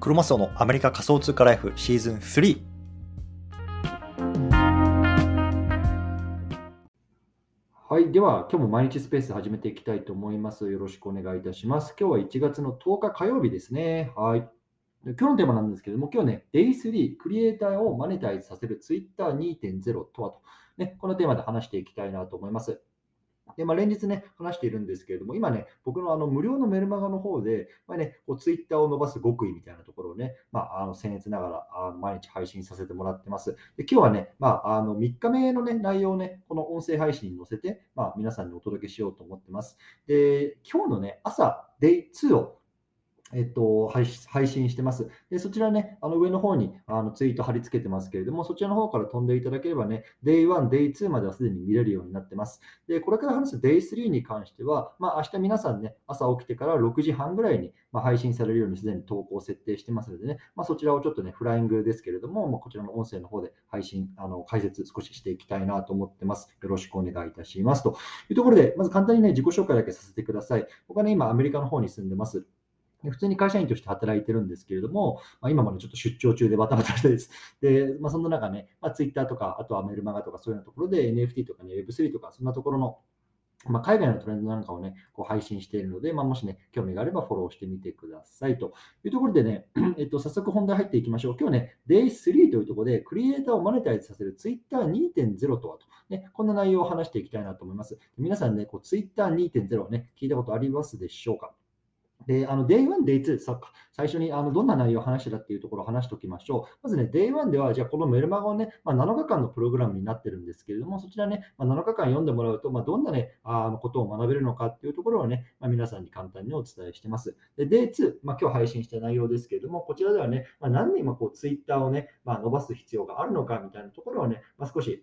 クロマスオのアメリカ仮想通貨ライフシーズン3。はい。では、今日も毎日スペース始めていきたいと思います。よろしくお願いいたします。今日は1月の10日火曜日ですね。はい。今日のテーマなんですけれども、今日ね、Day3、クリエイターをマネタイズさせる Twitter2.0 とはと、ね、このテーマで話していきたいなと思います。で、まあ、連日ね、話しているんですけれども、今ね、僕のあの無料のメルマガの方で、まあね、こうツイッターを伸ばす極意みたいなところをね、まあ、あの僭越ながらあ毎日配信させてもらってます。で今日はね、まあ、あの3日目の、ね、内容をね、この音声配信に載せて、まあ、皆さんにお届けしようと思ってます。で、今日のね、朝、Day2 をえっと、配信してます。でそちらね、あの上の方にあのツイート貼り付けてますけれども、そちらの方から飛んでいただければね、Day1、Day2 まではすでに見れるようになってます。で、これから話す Day3 に関しては、まあ、明日皆さんね、朝起きてから6時半ぐらいに、まあ、配信されるようにすでに投稿設定してますのでね、まあ、そちらをちょっとね、フライングですけれども、まあ、こちらの音声の方で配信、あの解説少ししていきたいなと思ってます。よろしくお願いいたします。というところで、まず簡単にね、自己紹介だけさせてください。僕はね、今アメリカの方に住んでます。で普通に会社員として働いてるんですけれども、まあ、今までちょっと出張中でバタバタしてです。で、まあ、そんな中ね、まあ、Twitter とか、あとはメルマガとかそういうようなところで NFT とかね、Web3 とか、そんなところのまあ、海外のトレンドなんかをね、こう配信しているので、まあ、もしね、興味があればフォローしてみてくださいというところでね、えっと、早速本題入っていきましょう。今日ね、Day3 というところで、クリエイターをマネタイズさせる Twitter2.0 とはと、ね、こんな内容を話していきたいなと思います。皆さんね、Twitter2.0 をね、聞いたことありますでしょうか？で、あの、Day1、Day2、さ最初にあのどんな内容を話してたっていうところを話しておきましょう。まずね、Day1 では、じゃあこのメルマガをね、まあ、7日間のプログラムになってるんですけれども、そちらね、まあ、7日間読んでもらうと、まあ、どんなね、あのことを学べるのかっていうところをね、ま、皆さんに簡単にお伝えしてます。で、Day2、ま、今日配信した内容ですけれども、こちらではね、ま、何人もこう Twitter をね、まあ、伸ばす必要があるのかみたいなところをね、ま、少し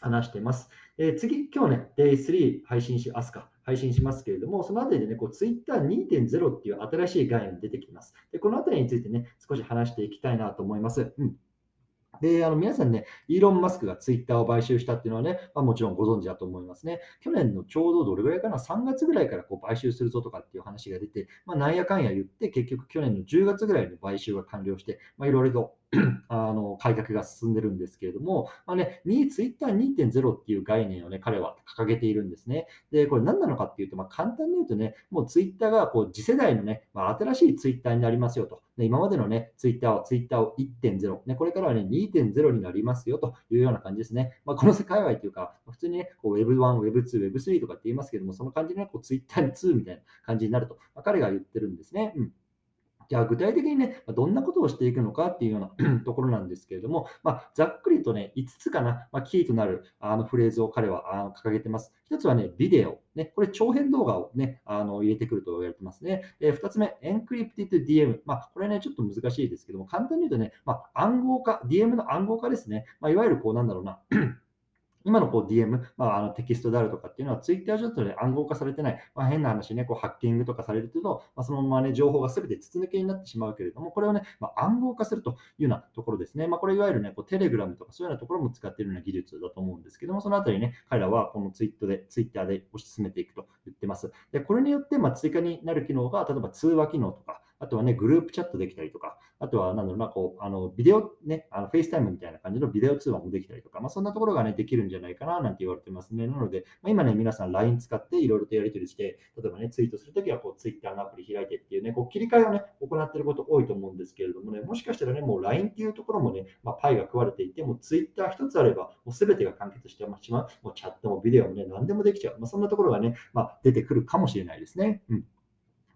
話してます。え、次、今日ね、Day3 配信し、明日か、配信しますけれども、そのあたりでね、こう Twitter2.0 っていう新しい概念が出てきます。で、このあたりについてね、少し話していきたいなと思います。うんで、あの皆さんね、イーロン・マスクがツイッターを買収したっていうのはね、まあ、もちろんご存知だと思いますね。去年のちょうどどれぐらいかな、3月ぐらいからこう買収するぞとかっていう話が出て、まあ、なんやかんや言って、結局去年の10月ぐらいに買収が完了して、まあ、いろいろと あの改革が進んでるんですけれども、まあね、ツイッター2.0っていう概念をね、彼は掲げているんですね。で、これ何なのかっていうと、まあ、簡単に言うとね、もうツイッターがこう次世代のね、まあ、新しいツイッターになりますよと。で今までのね、ツイッターはツイッターを1.0、ね、これからはね、2.0になりますよというような感じですね。まあ、この世界隈というか、普通にね、こう Web1、Web2、Web3 とかって言いますけども、その感じでね、こうツイッター2みたいな感じになると、まあ、彼が言ってるんですね。うんじゃあ具体的にね、どんなことをしていくのかっていうような ところなんですけれども、まあ、ざっくりとね、5つかな、まあ、キーとなるあのフレーズを彼は掲げてます。1つはね、ビデオ。ね、これ長編動画をね、あの入れてくると言われてますね。で2つ目、エンクリプティッド DM。まあ、これね、ちょっと難しいですけども、簡単に言うとね、まあ、暗号化、DM の暗号化ですね。まあ、いわゆるこうなんだろうな。今のこう DM、まあ、あのテキストであるとかっていうのは、ツイッター上で暗号化されてない、まあ、変な話ね、こうハッキングとかされると、まあ、そのままね、情報がすべて筒抜けになってしまうけれども、これをね、まあ、暗号化するというようなところですね。まあ、これいわゆるね、こうテレグラムとかそういうようなところも使っているような技術だと思うんですけども、そのあたりね、彼らはこのツイーで、ツイッターで推し進めていくと言ってます。で、これによって、ま、追加になる機能が、例えば通話機能とか、あとはね、グループチャットできたりとか、あとは、なんだろうな、こう、あの、ビデオ、ね、あの、フェイスタイムみたいな感じのビデオ通話もできたりとか、まあ、そんなところがね、できるんじゃないかな、なんて言われてますね。なので、まあ、今ね、皆さん LINE 使っていろいろとやり取りして、例えばね、ツイートするときは、こう、Twitter のアプリ開いてっていうね、こう、切り替えをね、行ってること多いと思うんですけれどもね、もしかしたらね、もう LINE っていうところもね、まあ、パイが食われていて、もう Twitter 一つあれば、もう全てが完結してしまう、もうチャットもビデオもね、何でもできちゃう。まあ、そんなところがね、まあ、出てくるかもしれないですね。うん。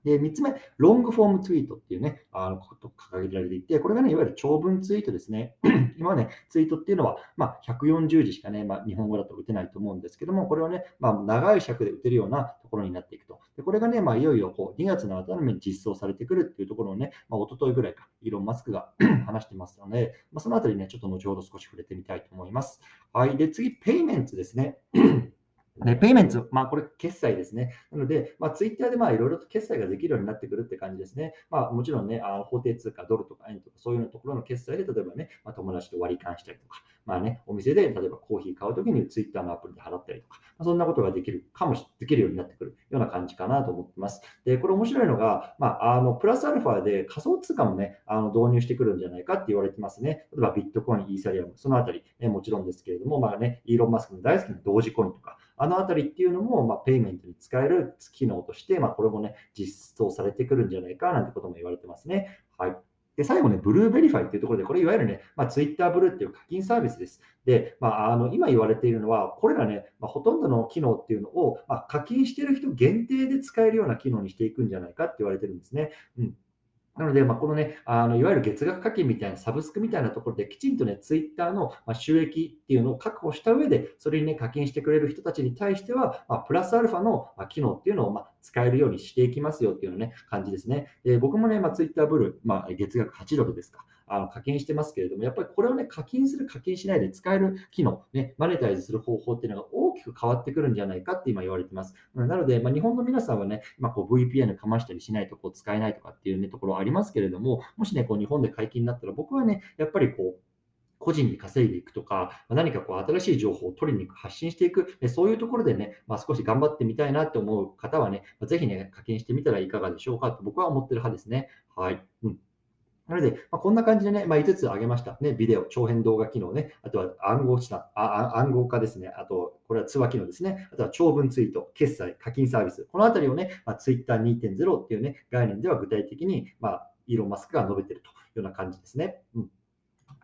で、3つ目、ロングフォームツイートっていうね、あのこと掲げられていて、これがね、いわゆる長文ツイートですね。今はね、ツイートっていうのは、まあ、140字しかね、まあ、日本語だと打てないと思うんですけども、これをね、まあ、長い尺で打てるようなところになっていくと。でこれがね、まあ、いよいよこう2月の頭に実装されてくるっていうところをね、まあ、一昨日ぐらいか、イーロン・マスクが 話してますので、まあ、そのあたりね、ちょっと後ほど少し触れてみたいと思います。はい。で、次、ペイメンツですね。で、ペイメント、まあこれ決済ですね。なので、まあツイッターでまあいろいろと決済ができるようになってくるって感じですね。まあもちろんね、あ法定通貨、ドルとか円とかそういうところの決済で、例えばね、まあ、友達と割り勘したりとか、まあね、お店で例えばコーヒー買うときにツイッターのアプリで払ったりとか、まあ、そんなことができるかもし、できるようになってくるような感じかなと思ってます。で、これ面白いのが、まあ、あの、プラスアルファで仮想通貨もね、あの導入してくるんじゃないかって言われてますね。例えばビットコイン、イーサリアム、そのあたり、ね、もちろんですけれども、まあね、イーロン・マスクの大好きな同時コインとか、あのあたりっていうのも、まあ、ペイメントに使える機能として、まあ、これもね、実装されてくるんじゃないかなんてことも言われてますね。はい。で、最後ね、ブルーベリファイっていうところで、これいわゆるね、まあ、ツイッターブルーっていう課金サービスです。で、まあ、あの今言われているのは、これらね、まあ、ほとんどの機能っていうのを、まあ、課金してる人限定で使えるような機能にしていくんじゃないかって言われてるんですね。うんなので、まあ、このね、あのいわゆる月額課金みたいなサブスクみたいなところで、きちんとね、ツイッターの収益っていうのを確保した上で、それにね、課金してくれる人たちに対しては、まあ、プラスアルファの機能っていうのをま使えるようにしていきますよっていうのね、感じですね。で僕もね、まあ、ツイッターブルー、まあ、月額8ドルですか。あの課金してますけれども、やっぱりこれをね、課金する、課金しないで使える機能、ね、マネタイズする方法っていうのが大きく変わってくるんじゃないかって今言われてます。なので、まあ、日本の皆さんはね、まあ、こう VPN かましたりしないとこう使えないとかっていう、ね、ところありますけれども、もしね、こう日本で解禁になったら、僕はね、やっぱりこう、個人に稼いでいくとか、何かこう新しい情報を取りに行く、発信していく、そういうところでね、まあ、少し頑張ってみたいなって思う方はね、ぜひね、課金してみたらいかがでしょうかと僕は思ってる派ですね。はい。うんなので、まあ、こんな感じでね、まあ、5つ挙げました。ね、ビデオ、長編動画機能ね、あとは暗号資産、あ暗号化ですね、あと、これは通話機能ですね、あとは長文ツイート、決済、課金サービス、このあたりをね、まあ、Twitter2.0 っていうね、概念では具体的に、まあ、イーロン・マスクが述べているというような感じですね。うん。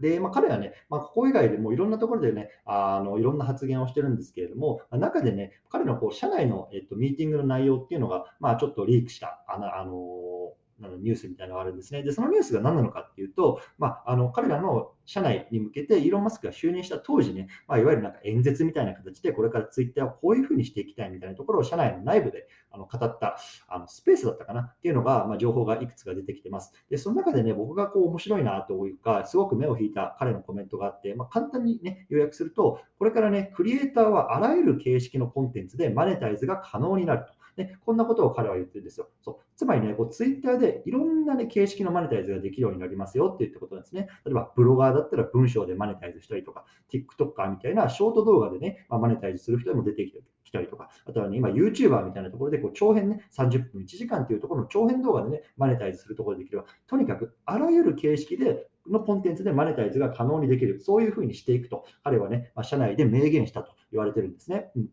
で、まあ、彼はね、まあ、ここ以外でもいろんなところでね、あのいろんな発言をしてるんですけれども、中でね、彼のこう社内の、えっと、ミーティングの内容っていうのが、まあ、ちょっとリークした、あの、あのニュースみたいなのがあるんですね。で、そのニュースが何なのかっていうと、まあ、あの彼らの社内に向けて、イーロン・マスクが就任した当時ね、まあ、いわゆるなんか演説みたいな形で、これからツイッターをこういうふうにしていきたいみたいなところを社内の内部であの語ったあのスペースだったかなっていうのが、まあ、情報がいくつか出てきてます。で、その中でね、僕がこう面白いなというか、すごく目を引いた彼のコメントがあって、まあ、簡単にね、要約すると、これからね、クリエイターはあらゆる形式のコンテンツでマネタイズが可能になると。ね、こんなことを彼は言ってるんですよ。そうつまりね、こうツイッターでいろんな、ね、形式のマネタイズができるようになりますよって言ったことなんですね。例えば、ブロガーだったら文章でマネタイズしたりとか、TikToker みたいなショート動画でね、まあ、マネタイズする人も出てきたりとか、あとはね、今 YouTuber みたいなところでこう長編ね、30分1時間っていうところの長編動画でね、マネタイズするところでできれば、とにかくあらゆる形式でのコンテンツでマネタイズが可能にできる、そういうふうにしていくと、彼はね、まあ、社内で明言したと言われてるんですね。うん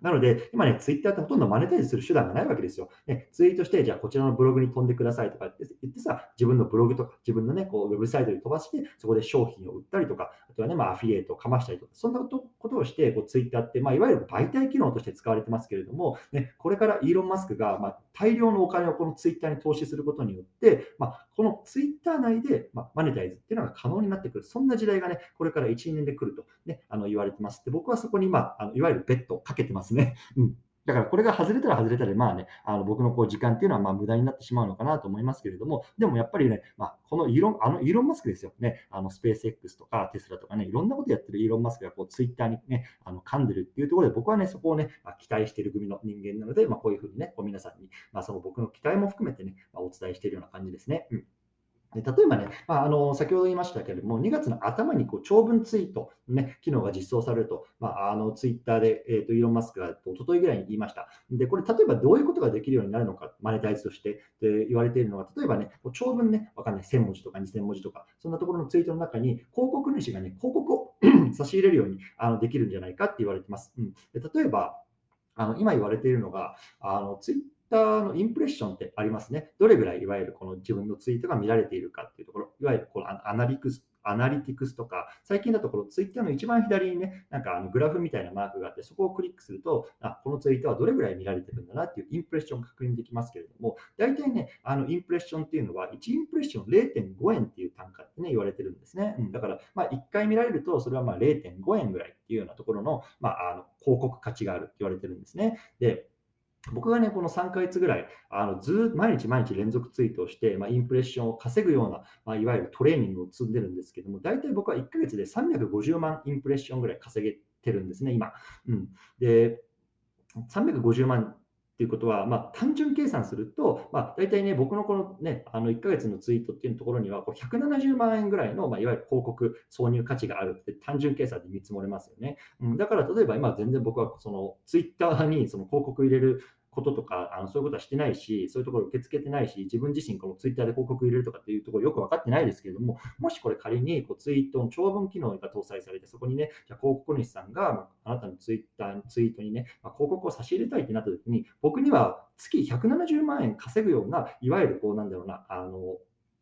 なので、今ね、ツイッターってほとんどマネタイズする手段がないわけですよ。ね、ツイートして、じゃあこちらのブログに飛んでくださいとかって言ってさ、自分のブログとか、自分のね、こうウェブサイトに飛ばして、そこで商品を売ったりとか、あとはね、まあ、アフィリエイトをかましたりとか、そんなことをして、こうツイッターって、まあ、いわゆる媒体機能として使われてますけれども、ね、これからイーロン・マスクが、まあ、大量のお金をこのツイッターに投資することによって、まあ、このツイッター内で、まあマネタイズっていうのが可能になってくる、そんな時代がね、これから1、2年で来ると、ね、あの言われてます。で、僕はそこに、まあ、あのいわゆるベッドをかけてますね。うんだからこれが外れたら外れたで、まあね、あの僕のこう時間っていうのはま無駄になってしまうのかなと思いますけれども、でもやっぱりね、まあ、このイーロン、あのイーロン・マスクですよね、あのスペース X とかテスラとかね、いろんなことやってるイーロン・マスクがこうツイッターにね、あの噛んでるっていうところで、僕はね、そこをね、まあ、期待している組の人間なので、まあ、こういうふうにね、こう皆さんに、まあ、その僕の期待も含めてね、ま、お伝えしているような感じですね。うん例えばね、まあ、あの先ほど言いましたけれども、2月の頭にこう長文ツイート、ね、機能が実装されると、まあ、あのツイッターで、えーと、イーロン・マスクが一昨日ぐらいに言いました。で、これ、例えばどういうことができるようになるのか、マネタイズとしてで言われているのは、例えばね、長文ね、わかんない、1000文字とか2000文字とか、そんなところのツイートの中に、広告主がね、広告を 差し入れるようにあのできるんじゃないかって言われてます。うん、で例えば、あの今言われているのが、あのツイッターのインプレッションってありますね。どれぐらいいわゆるこの自分のツイートが見られているかっていうところ、いわゆるこのアナリクスアナリティクスとか、最近だとこのツイッターの一番左にね、なんかあのグラフみたいなマークがあって、そこをクリックすると、あこのツイートはどれぐらい見られてるんだなっていうインプレッション確認できますけれども、大体ね、あのインプレッションっていうのは、1インプレッション0.5円っていう単価ってね、言われてるんですね。うん、だから、まあ、1回見られると、それはまあ0.5円ぐらいっていうようなところの,、まあ、あの広告価値があるって言われてるんですね。で僕がね、この3ヶ月ぐらい、あのず毎日毎日連続ツイートをして、まあ、インプレッションを稼ぐような、まあ、いわゆるトレーニングを積んでるんですけども、大体僕は1ヶ月で350万インプレッションぐらい稼げてるんですね、今。うん、で、350万っていうことは、まあ、単純計算すると、まあ、大体ね、僕のこのね、あの1ヶ月のツイートっていうところには、こう170万円ぐらいの、まあ、いわゆる広告挿入価値があるって単純計算で見積もれますよね。うん、だから、例えば今全然僕はそのツイッターにその広告入れることとか、あのそういうことはしてないし、そういうところ受け付けてないし、自分自身このツイッターで広告入れるとかっていうところよく分かってないですけれども、もしこれ仮にこうツイートの長文機能が搭載されて、そこにね、じゃ広告主さんがあなたのツイッターのツイートにね、まあ、広告を差し入れたいってなった時に、僕には月170万円稼ぐような、いわゆるこうなんだろうな、あの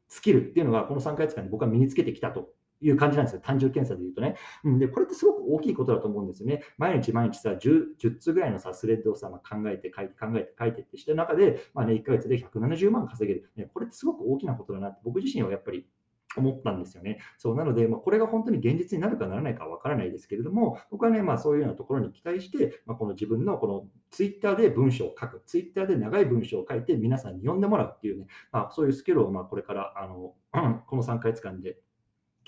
スキルっていうのがこの3ヶ月間に僕は身につけてきたと。いう感じなんですよ。単純検査で言うとね。うん、で、これってすごく大きいことだと思うんですよね。毎日毎日さ、10, 10つぐらいのさ、スレッドをさ、まあ、考えて書いて考えて書いてってして中で、まあね、1ヶ月で170万稼げる。ね、これってすごく大きなことだなって、僕自身はやっぱり思ったんですよね。そうなので、まあ、これが本当に現実になるかならないかわからないですけれども、僕はね、まあ、そういうようなところに期待して、まあ、この自分のこのツイッターで文章を書く、ツイッターで長い文章を書いて皆さんに読んでもらうっていうね、まあ、そういうスキルをまあこれからあの この3ヶ月間で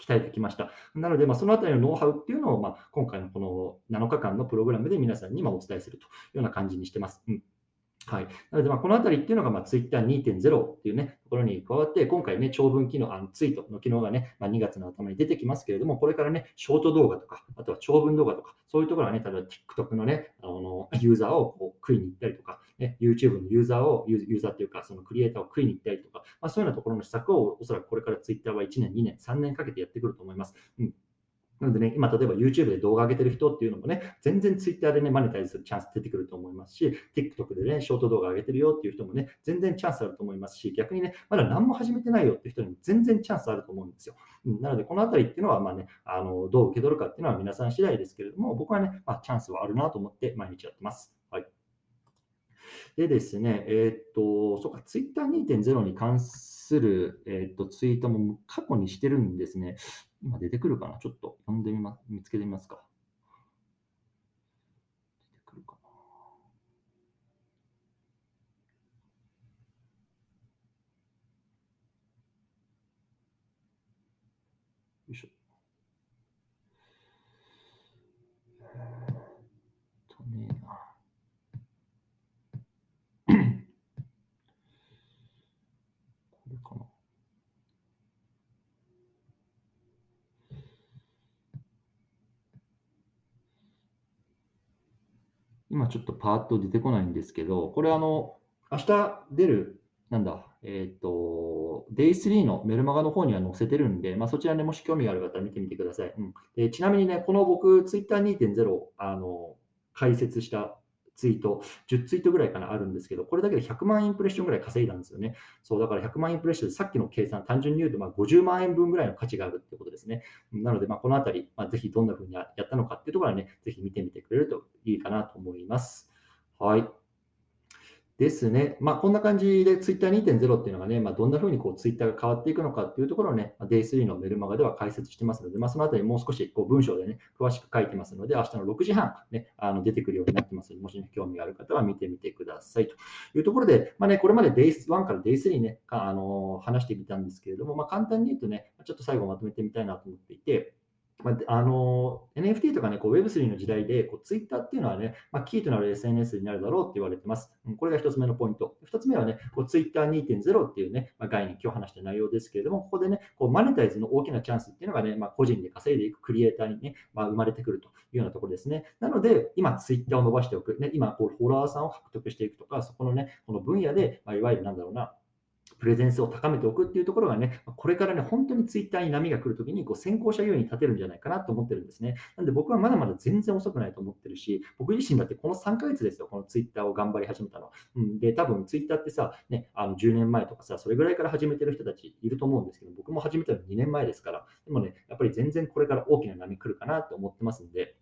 鍛えてきました。なので、まあ、そのあたりのノウハウっていうのを、まあ、今回のこの7日間のプログラムで皆さんにまお伝えするというような感じにしてます。うんはい、なので、まあこのあたりっていうのが、ま Twitter2.0 っていうね、ところに加わって、今回ね、長文機能、あのツイートの機能がね、まあ、2月の頭に出てきますけれども、これからね、ショート動画とか、あとは長文動画とか、そういうところはね、例えば TikTok のね、あのユーザーをこう食いに行ったりとか、ね、YouTube のユーザーを、ユーザーっていうか、そのクリエイターを食いに行ったりとか、まあ、そういうようなところの施策を、おそらくこれから Twitter は1年、2年、3年かけてやってくると思います。うん。なのでね、今例えば YouTube で動画上げてる人っていうのもね、全然 Twitter でね、マネタイズするチャンス出てくると思いますし、TikTok でね、ショート動画上げてるよっていう人もね、全然チャンスあると思いますし、逆にね、まだ何も始めてないよっていう人にも全然チャンスあると思うんですよ。うん、なので、このあたりっていうのは、まあね、あのどう受け取るかっていうのは皆さん次第ですけれども、僕はね、まあ、チャンスはあるなと思って毎日やってます。はい。でですね、えー、っと、そうか、Twitter2.0 に関する、えー、っとツイートも過去にしてるんですね。今出てくるかな？ちょっと読んでみます、見つけてみますか。出てくるかな？よいしょ。えー、っとね。今ちょっとパーッと出てこないんですけど、これあの、明日出る、なんだ、えっ、ー、と、Day3 のメルマガの方には載せてるんで、まあ、そちらでもし興味がある方は見てみてください。うん、でちなみにね、この僕、Twitter2.0、あの、解説したツイート、10ツイートぐらいかなあるんですけど、これだけで100万インプレッションぐらい稼いだんですよね。そう、だから100万インプレッションでさっきの計算、単純に言うとま50万円分ぐらいの価値があるってことですね。なので、まあ、このあたり、まあ、ぜひどんなふうにやったのかっていうところはね、ぜひ見てみてくれるといいかなと思います。はい。ですね。まあ、こんな感じで Twitter2.0 っていうのがね、まあ、どんな風にこう Twitter が変わっていくのかっていうところをね、Day3 のメルマガでは解説してますので、まあ、そのあたりもう少しこう文章でね、詳しく書いてますので、明日の6時半、ね、あの出てくるようになってますので、もしね、興味がある方は見てみてくださいというところで、まあね、これまで Day1 から Day3 ね、あの話してみたんですけれども、まあ、簡単に言うとね、ちょっと最後まとめてみたいなと思っていて、まあ、あの NFT とか、ね、こう Web3 の時代でこう Twitter っていうのはね、まあ、キーとなる SNS になるだろうって言われてます。これが1つ目のポイント。2つ目はね、こう Twitter2.0 っていうね、まあ、概念、今日話した内容ですけれども、ここでね、こうマネタイズの大きなチャンスっていうのがね、まあ、個人で稼いでいくクリエイターにね、まあ、生まれてくるというようなところですね。なので、今 Twitter を伸ばしておく、ね、今こうフォロワーさんを獲得していくとか、そこのね、この分野で、まあ、いわゆるなんだろうな、プレゼンスを高めておくっていうところがね、これからね、本当にツイッターに波が来るときにこう先行者優位に立てるんじゃないかなと思ってるんですね。なんで僕はまだまだ全然遅くないと思ってるし、僕自身だってこの3ヶ月ですよ、このツイッターを頑張り始めたの。うん、で、多分ツイッターってさ、ね、あの10年前とかさ、それぐらいから始めてる人たちいると思うんですけど、僕も始めたの2年前ですから、でもね、やっぱり全然これから大きな波来るかなと思ってますんで、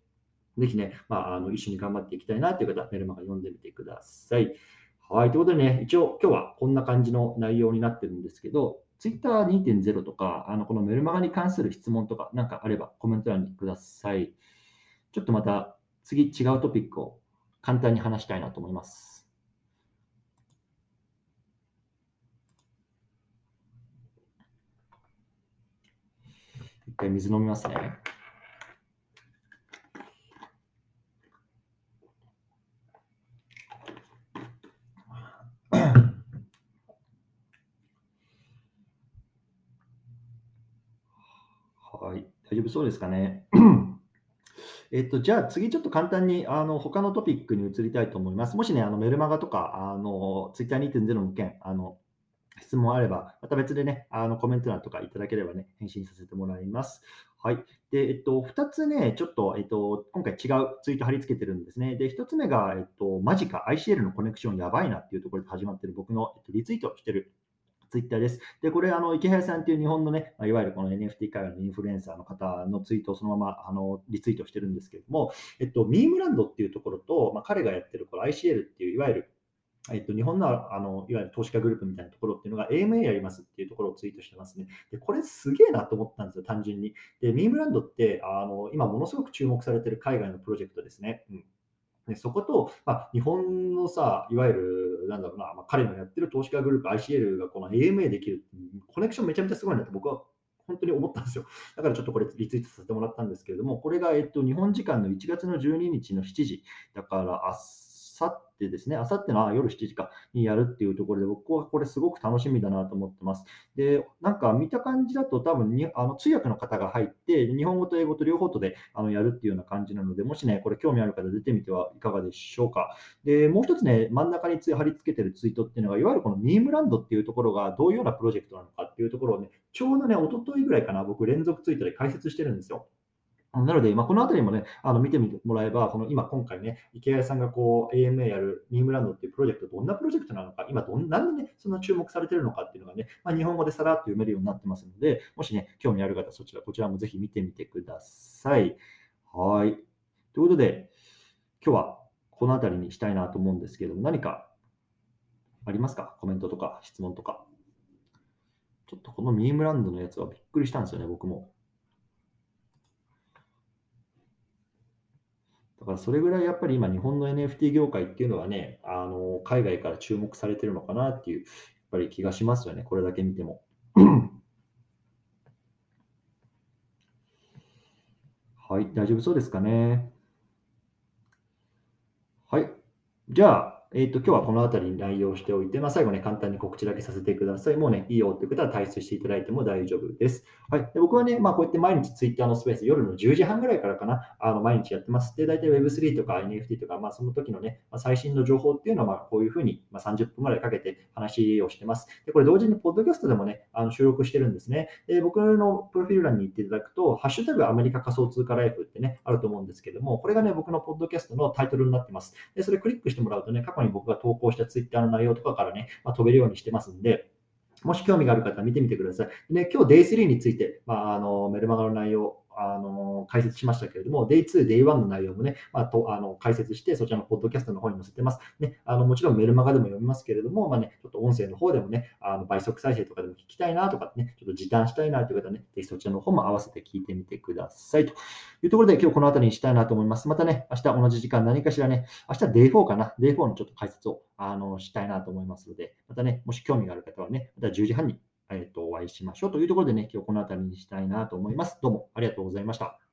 ぜひね、まあ、あの一緒に頑張っていきたいなという方、メルマガ読んでみてください。はい。ということでね、一応今日はこんな感じの内容になってるんですけど、Twitter2.0 とか、あのこのメルマガに関する質問とかなんかあればコメント欄にください。ちょっとまた次違うトピックを簡単に話したいなと思います。一回水飲みますね。丈夫そうですかね？えっと、じゃあ次ちょっと簡単にあの他のトピックに移りたいと思います。もしね、あのメルマガとか、あのツイッター2.0の件、あの質問あれば、また別でね、あのコメント欄とかいただければね、返信させてもらいます。はい。で、えっと、2つね、ちょっと、えっと、今回違うツイート貼り付けてるんですね。で、1つ目が、えっと、マジか？ICL のコネクションやばいなっていうところで始まってる僕の、えっと、リツイートしてるツイッターです。で、これ、あの、池原さんっていう日本のね、いわゆるこの NFT 界のインフルエンサーの方のツイートをそのまま、あの、リツイートしてるんですけれども、えっと、ミームランドっていうところと、まあ、彼がやってるこの ICL っていう、いわゆるえっと、日本のあのいわゆる投資家グループみたいなところっていうのが AMA やりますっていうところをツイートしてますね。で、これすげえなと思ったんですよ、単純に。で、ミームランドってあの今ものすごく注目されてる海外のプロジェクトですね。うんでそこと、まあ、日本のさ、いわゆる、なんだろうな、まあ、彼のやってる投資家グループ ICL がこの AMA できる、コネクションめちゃめちゃすごいなって僕は本当に思ったんですよ。だからちょっとこれリツイートさせてもらったんですけれども、これが、えっと、日本時間の1月の12日の7時、だから明日てですね、あさっての夜7時かにやるっていうところで、僕はこれすごく楽しみだなと思ってます。で、なんか見た感じだと多分にあの通訳の方が入って、日本語と英語と両方とであのやるっていうような感じなので、もしね、これ興味ある方出てみてはいかがでしょうか。で、もう一つね、真ん中に貼り付けてるツイートっていうのが、いわゆるこのミームランドっていうところがどういうようなプロジェクトなのかっていうところをね、ちょうどね、一昨日ぐらいかな、僕連続ツイートで解説してるんですよ。なので、まあ、このあたりもね、あの見てみてもらえば、この今、今回ね、池谷さんがこう AMA やるミームランドっていうプロジェクト、どんなプロジェクトなのか、今どん、なんでね、そんな注目されてるのかっていうのがね、まあ、日本語でさらっと読めるようになってますので、もしね、興味ある方、そちら、こちらもぜひ見てみてください。はい。ということで、今日はこのあたりにしたいなと思うんですけども、何かありますか？コメントとか質問とか。ちょっとこのミームランドのやつはびっくりしたんですよね、僕も。だからそれぐらいやっぱり今日本の NFT 業界っていうのはね、あの海外から注目されてるのかなっていう、やっぱり気がしますよね、これだけ見ても。はい、大丈夫そうですかね。はい。じゃあ、えっ、ー、と、今日はこの辺りに内容しておいて、まあ、最後ね、簡単に告知だけさせてください。もうね、いいよっていう方は退出していただいても大丈夫です。はい。で僕はね、まあ、こうやって毎日 Twitter のスペース、夜の10時半ぐらいからかな、あの毎日やってます。で、大体 Web3 とか NFT とか、まあ、その時のね、まあ、最新の情報っていうのは、こういうふうに、まあ、30分ぐらいかけて話をしてます。で、これ同時にポッドキャストでもね、あの収録してるんですね。で、僕のプロフィール欄に行っていただくと、ハッシュタグアメリカ仮想通貨ライフってね、あると思うんですけども、これがね、僕のポッドキャストのタイトルになってます。で、それクリックしてもらうとね、去に僕が投稿したツイッターの内容とかからね、まあ、飛べるようにしてますんで、もし興味がある方は見てみてください。でね、今日 Day3 について、まあ、あのメルマガの内容、あの解説しましたけれども、Day2、Day1 の内容もね、まあ、とあの解説して、そちらのポッドキャストの方に載せてます。ね、あのもちろんメルマガでも読みますけれども、まあね、ちょっと音声の方でもね、あの倍速再生とかでも聞きたいなとかね、ちょっと時短したいなという方はね、ぜひそちらの方も合わせて聞いてみてくださいというところで、今日この辺りにしたいなと思います。またね、明日同じ時間何かしらね、明日 Day4 かな、Day4 のちょっと解説をあのしたいなと思いますので、またね、もし興味がある方はね、また10時半にえっとお会いしましょうというところでね、今日この辺りにしたいなと思います。どうもありがとうございました。